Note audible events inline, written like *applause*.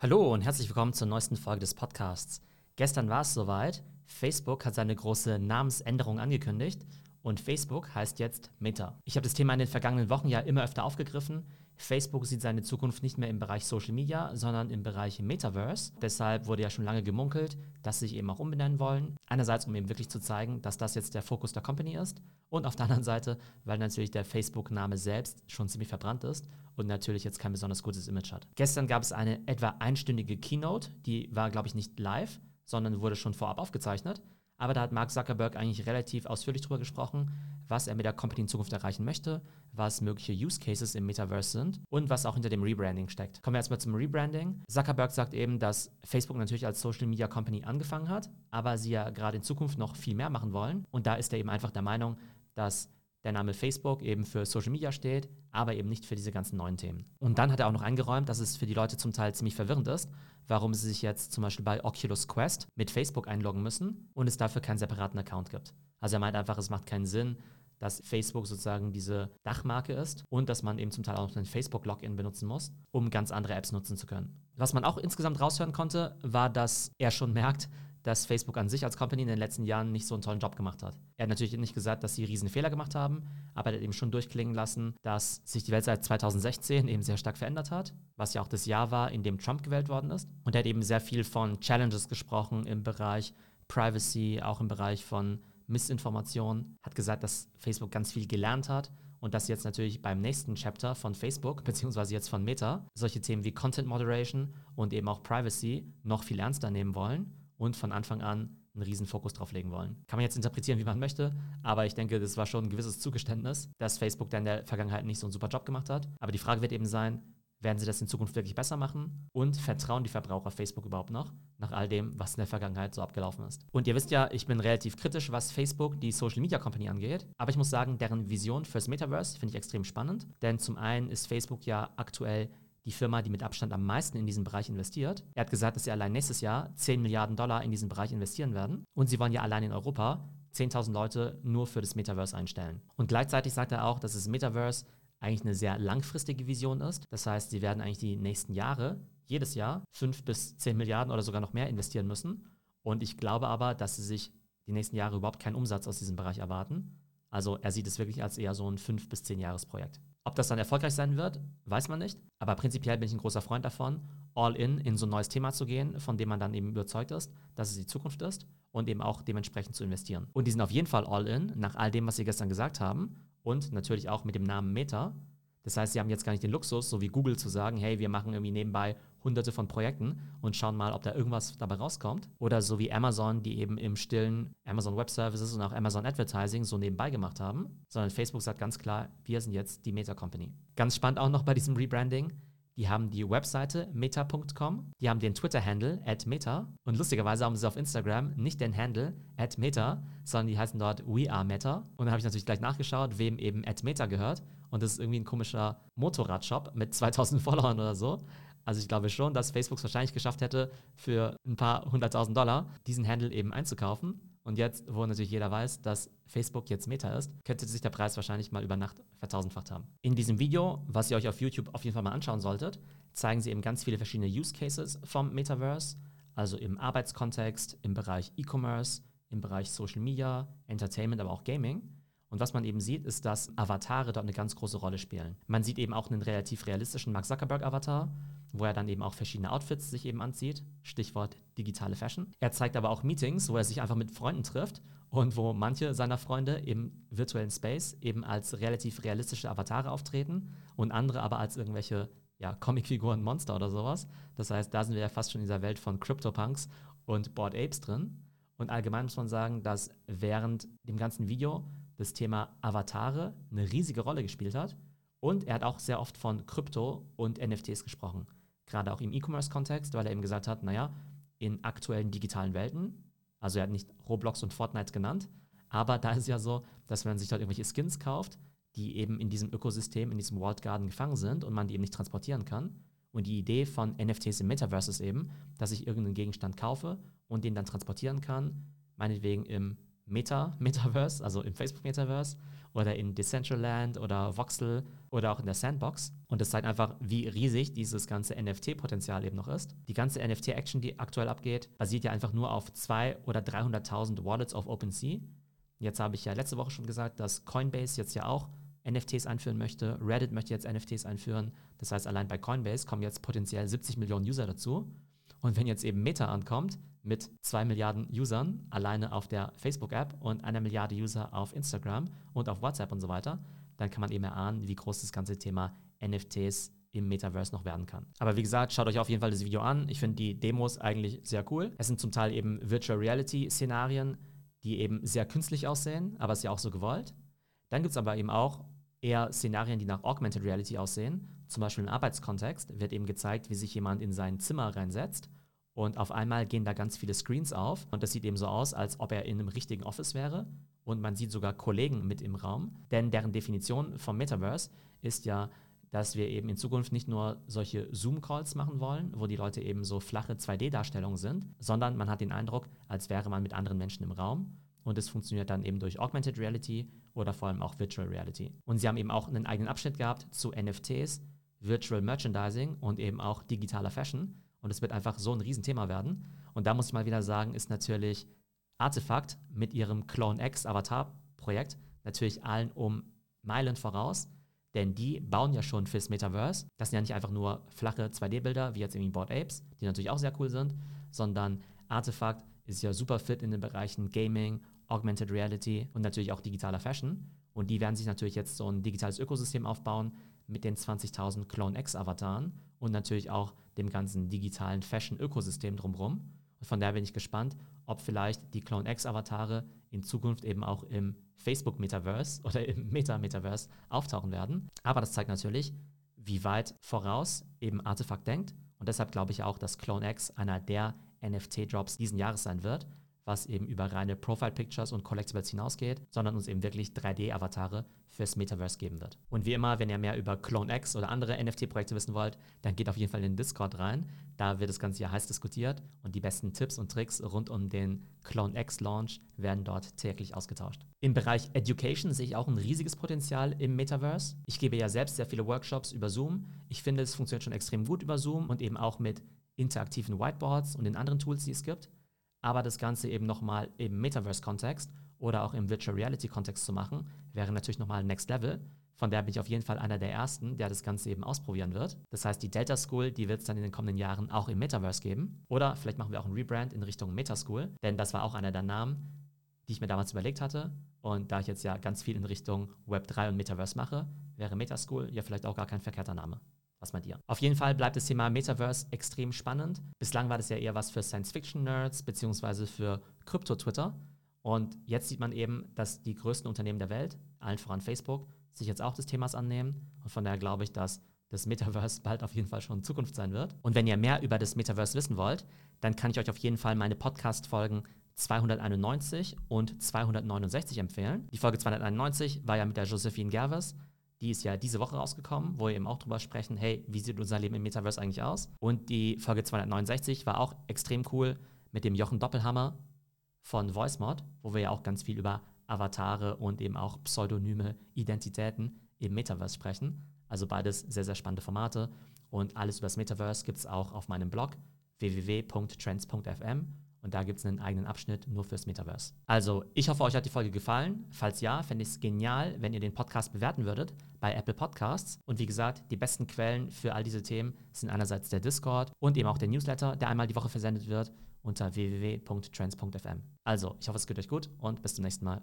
Hallo und herzlich willkommen zur neuesten Folge des Podcasts. Gestern war es soweit. Facebook hat seine große Namensänderung angekündigt und Facebook heißt jetzt Meta. Ich habe das Thema in den vergangenen Wochen ja immer öfter aufgegriffen. Facebook sieht seine Zukunft nicht mehr im Bereich Social Media, sondern im Bereich Metaverse. Deshalb wurde ja schon lange gemunkelt, dass sie sich eben auch umbenennen wollen. Einerseits, um eben wirklich zu zeigen, dass das jetzt der Fokus der Company ist. Und auf der anderen Seite, weil natürlich der Facebook-Name selbst schon ziemlich verbrannt ist und natürlich jetzt kein besonders gutes Image hat. Gestern gab es eine etwa einstündige Keynote, die war, glaube ich, nicht live, sondern wurde schon vorab aufgezeichnet. Aber da hat Mark Zuckerberg eigentlich relativ ausführlich drüber gesprochen, was er mit der Company in Zukunft erreichen möchte, was mögliche Use Cases im Metaverse sind und was auch hinter dem Rebranding steckt. Kommen wir erstmal zum Rebranding. Zuckerberg sagt eben, dass Facebook natürlich als Social Media Company angefangen hat, aber sie ja gerade in Zukunft noch viel mehr machen wollen. Und da ist er eben einfach der Meinung, dass der Name Facebook eben für Social Media steht, aber eben nicht für diese ganzen neuen Themen. Und dann hat er auch noch eingeräumt, dass es für die Leute zum Teil ziemlich verwirrend ist, warum sie sich jetzt zum Beispiel bei Oculus Quest mit Facebook einloggen müssen und es dafür keinen separaten Account gibt. Also er meint einfach, es macht keinen Sinn, dass Facebook sozusagen diese Dachmarke ist und dass man eben zum Teil auch ein Facebook-Login benutzen muss, um ganz andere Apps nutzen zu können. Was man auch insgesamt raushören konnte, war, dass er schon merkt, dass Facebook an sich als Company in den letzten Jahren nicht so einen tollen Job gemacht hat. Er hat natürlich nicht gesagt, dass sie riesen Fehler gemacht haben, aber er hat eben schon durchklingen lassen, dass sich die Welt seit 2016 eben sehr stark verändert hat, was ja auch das Jahr war, in dem Trump gewählt worden ist. Und er hat eben sehr viel von Challenges gesprochen im Bereich Privacy, auch im Bereich von Missinformation, hat gesagt, dass Facebook ganz viel gelernt hat und dass jetzt natürlich beim nächsten Chapter von Facebook, beziehungsweise jetzt von Meta, solche Themen wie Content Moderation und eben auch Privacy noch viel ernster nehmen wollen und von Anfang an einen riesen Fokus drauf legen wollen. Kann man jetzt interpretieren, wie man möchte, aber ich denke, das war schon ein gewisses Zugeständnis, dass Facebook dann in der Vergangenheit nicht so einen super Job gemacht hat. Aber die Frage wird eben sein, werden sie das in Zukunft wirklich besser machen? Und vertrauen die Verbraucher Facebook überhaupt noch, nach all dem, was in der Vergangenheit so abgelaufen ist? Und ihr wisst ja, ich bin relativ kritisch, was Facebook, die Social Media Company, angeht. Aber ich muss sagen, deren Vision fürs Metaverse finde ich extrem spannend. Denn zum einen ist Facebook ja aktuell die Firma, die mit Abstand am meisten in diesen Bereich investiert. Er hat gesagt, dass sie allein nächstes Jahr 10 Milliarden Dollar in diesen Bereich investieren werden. Und sie wollen ja allein in Europa 10.000 Leute nur für das Metaverse einstellen. Und gleichzeitig sagt er auch, dass das Metaverse eigentlich eine sehr langfristige Vision ist. Das heißt, sie werden eigentlich die nächsten Jahre, jedes Jahr, 5 bis 10 Milliarden oder sogar noch mehr investieren müssen. Und ich glaube aber, dass sie sich die nächsten Jahre überhaupt keinen Umsatz aus diesem Bereich erwarten. Also er sieht es wirklich als eher so ein 5 bis 10 Jahres Projekt. Ob das dann erfolgreich sein wird, weiß man nicht. Aber prinzipiell bin ich ein großer Freund davon, all in in so ein neues Thema zu gehen, von dem man dann eben überzeugt ist, dass es die Zukunft ist und eben auch dementsprechend zu investieren. Und die sind auf jeden Fall all in, nach all dem, was sie gestern gesagt haben und natürlich auch mit dem Namen Meta. Das heißt, sie haben jetzt gar nicht den Luxus, so wie Google zu sagen, hey, wir machen irgendwie nebenbei hunderte von Projekten und schauen mal, ob da irgendwas dabei rauskommt. Oder so wie Amazon, die eben im stillen Amazon Web Services und auch Amazon Advertising so nebenbei gemacht haben. Sondern Facebook sagt ganz klar, wir sind jetzt die Meta Company. Ganz spannend auch noch bei diesem Rebranding. Die haben die Webseite meta.com, die haben den Twitter-Handle at meta und lustigerweise haben sie auf Instagram nicht den Handle at meta, sondern die heißen dort We Are Meta. Und dann habe ich natürlich gleich nachgeschaut, wem eben at meta gehört. Und das ist irgendwie ein komischer Motorradshop mit 2000 *laughs* Followern oder so. Also ich glaube schon, dass Facebook es wahrscheinlich geschafft hätte, für ein paar hunderttausend Dollar diesen Handle eben einzukaufen. Und jetzt, wo natürlich jeder weiß, dass Facebook jetzt Meta ist, könnte sich der Preis wahrscheinlich mal über Nacht vertausendfacht haben. In diesem Video, was ihr euch auf YouTube auf jeden Fall mal anschauen solltet, zeigen sie eben ganz viele verschiedene Use Cases vom Metaverse, also im Arbeitskontext, im Bereich E-Commerce, im Bereich Social Media, Entertainment, aber auch Gaming. Und was man eben sieht, ist, dass Avatare dort eine ganz große Rolle spielen. Man sieht eben auch einen relativ realistischen Mark Zuckerberg-Avatar, wo er dann eben auch verschiedene Outfits sich eben anzieht. Stichwort digitale Fashion. Er zeigt aber auch Meetings, wo er sich einfach mit Freunden trifft und wo manche seiner Freunde im virtuellen Space eben als relativ realistische Avatare auftreten und andere aber als irgendwelche ja, Comicfiguren, Monster oder sowas. Das heißt, da sind wir ja fast schon in dieser Welt von CryptoPunks und Bored Apes drin. Und allgemein muss man sagen, dass während dem ganzen Video das Thema Avatare eine riesige Rolle gespielt hat. Und er hat auch sehr oft von Krypto und NFTs gesprochen. Gerade auch im E-Commerce-Kontext, weil er eben gesagt hat, naja, in aktuellen digitalen Welten, also er hat nicht Roblox und Fortnite genannt, aber da ist ja so, dass man sich dort irgendwelche Skins kauft, die eben in diesem Ökosystem, in diesem World Garden gefangen sind und man die eben nicht transportieren kann. Und die Idee von NFTs im Metaverse ist eben, dass ich irgendeinen Gegenstand kaufe und den dann transportieren kann, meinetwegen im Meta Metaverse, also im Facebook Metaverse oder in Decentraland oder Voxel oder auch in der Sandbox. Und das zeigt einfach, wie riesig dieses ganze NFT-Potenzial eben noch ist. Die ganze NFT-Action, die aktuell abgeht, basiert ja einfach nur auf 200.000 oder 300.000 Wallets auf OpenSea. Jetzt habe ich ja letzte Woche schon gesagt, dass Coinbase jetzt ja auch NFTs einführen möchte. Reddit möchte jetzt NFTs einführen. Das heißt, allein bei Coinbase kommen jetzt potenziell 70 Millionen User dazu. Und wenn jetzt eben Meta ankommt mit 2 Milliarden Usern alleine auf der Facebook-App und einer Milliarde User auf Instagram und auf WhatsApp und so weiter, dann kann man eben erahnen, wie groß das ganze Thema NFTs im Metaverse noch werden kann. Aber wie gesagt, schaut euch auf jeden Fall das Video an. Ich finde die Demos eigentlich sehr cool. Es sind zum Teil eben Virtual Reality Szenarien, die eben sehr künstlich aussehen, aber es ist ja auch so gewollt. Dann gibt es aber eben auch eher Szenarien, die nach Augmented Reality aussehen. Zum Beispiel im Arbeitskontext wird eben gezeigt, wie sich jemand in sein Zimmer reinsetzt und auf einmal gehen da ganz viele Screens auf und das sieht eben so aus, als ob er in einem richtigen Office wäre und man sieht sogar Kollegen mit im Raum, denn deren Definition vom Metaverse ist ja, dass wir eben in Zukunft nicht nur solche Zoom-Calls machen wollen, wo die Leute eben so flache 2D-Darstellungen sind, sondern man hat den Eindruck, als wäre man mit anderen Menschen im Raum und es funktioniert dann eben durch Augmented Reality oder vor allem auch Virtual Reality. Und sie haben eben auch einen eigenen Abschnitt gehabt zu NFTs, Virtual Merchandising und eben auch digitaler Fashion. Und es wird einfach so ein Riesenthema werden. Und da muss ich mal wieder sagen, ist natürlich Artefakt mit ihrem Clone X Avatar-Projekt natürlich allen um Meilen voraus. Denn die bauen ja schon fürs Metaverse. Das sind ja nicht einfach nur flache 2D-Bilder, wie jetzt irgendwie Board Apes, die natürlich auch sehr cool sind, sondern Artefakt ist ja super fit in den Bereichen Gaming, Augmented Reality und natürlich auch digitaler Fashion. Und die werden sich natürlich jetzt so ein digitales Ökosystem aufbauen mit den 20.000 Clone X-Avataren und natürlich auch dem ganzen digitalen Fashion-Ökosystem drumherum. Und von daher bin ich gespannt, ob vielleicht die Clone X-Avatare in Zukunft eben auch im Facebook-Metaverse *laughs* oder im Meta-Metaverse auftauchen werden. Aber das zeigt natürlich, wie weit voraus eben Artefakt denkt. Und deshalb glaube ich auch, dass Clone X einer der NFT-Drops diesen Jahres sein wird, was eben über reine Profile-Pictures und Collectibles hinausgeht, sondern uns eben wirklich 3D-Avatare fürs Metaverse geben wird. Und wie immer, wenn ihr mehr über Clone X oder andere NFT-Projekte wissen wollt, dann geht auf jeden Fall in den Discord rein. Da wird das Ganze ja heiß diskutiert und die besten Tipps und Tricks rund um den Clone X Launch werden dort täglich ausgetauscht. Im Bereich Education sehe ich auch ein riesiges Potenzial im Metaverse. Ich gebe ja selbst sehr viele Workshops über Zoom. Ich finde, es funktioniert schon extrem gut über Zoom und eben auch mit interaktiven Whiteboards und den anderen Tools, die es gibt aber das Ganze eben nochmal im Metaverse-Kontext oder auch im Virtual Reality-Kontext zu machen, wäre natürlich nochmal Next Level. Von der bin ich auf jeden Fall einer der Ersten, der das Ganze eben ausprobieren wird. Das heißt, die Delta School, die wird es dann in den kommenden Jahren auch im Metaverse geben. Oder vielleicht machen wir auch einen Rebrand in Richtung Meta School, denn das war auch einer der Namen, die ich mir damals überlegt hatte. Und da ich jetzt ja ganz viel in Richtung Web 3 und Metaverse mache, wäre Meta School ja vielleicht auch gar kein verkehrter Name. Was meint ihr? Auf jeden Fall bleibt das Thema Metaverse extrem spannend. Bislang war das ja eher was für Science-Fiction-Nerds beziehungsweise für Krypto-Twitter. Und jetzt sieht man eben, dass die größten Unternehmen der Welt, allen voran Facebook, sich jetzt auch des Themas annehmen. Und von daher glaube ich, dass das Metaverse *laughs* bald auf jeden Fall schon Zukunft sein wird. Und wenn ihr mehr über das Metaverse wissen wollt, dann kann ich euch auf jeden Fall meine Podcast-Folgen 291 und 269 empfehlen. Die Folge 291 war ja mit der Josephine Gerves die ist ja diese Woche rausgekommen, wo wir eben auch drüber sprechen, hey, wie sieht unser Leben im Metaverse eigentlich aus? Und die Folge 269 war auch extrem cool mit dem Jochen Doppelhammer von VoiceMod, wo wir ja auch ganz viel über Avatare und eben auch pseudonyme Identitäten im Metaverse sprechen. Also beides sehr, sehr spannende Formate. Und alles über das Metaverse gibt es auch auf meinem Blog www.trends.fm und da gibt es einen eigenen Abschnitt nur fürs Metaverse. Also, ich hoffe, euch hat die Folge gefallen. Falls ja, fände ich es genial, wenn ihr den Podcast bewerten würdet bei Apple Podcasts. Und wie gesagt, die besten Quellen für all diese Themen sind einerseits der Discord und eben auch der Newsletter, der einmal die Woche versendet wird unter www.trends.fm. Also, ich hoffe, es geht euch gut und bis zum nächsten Mal.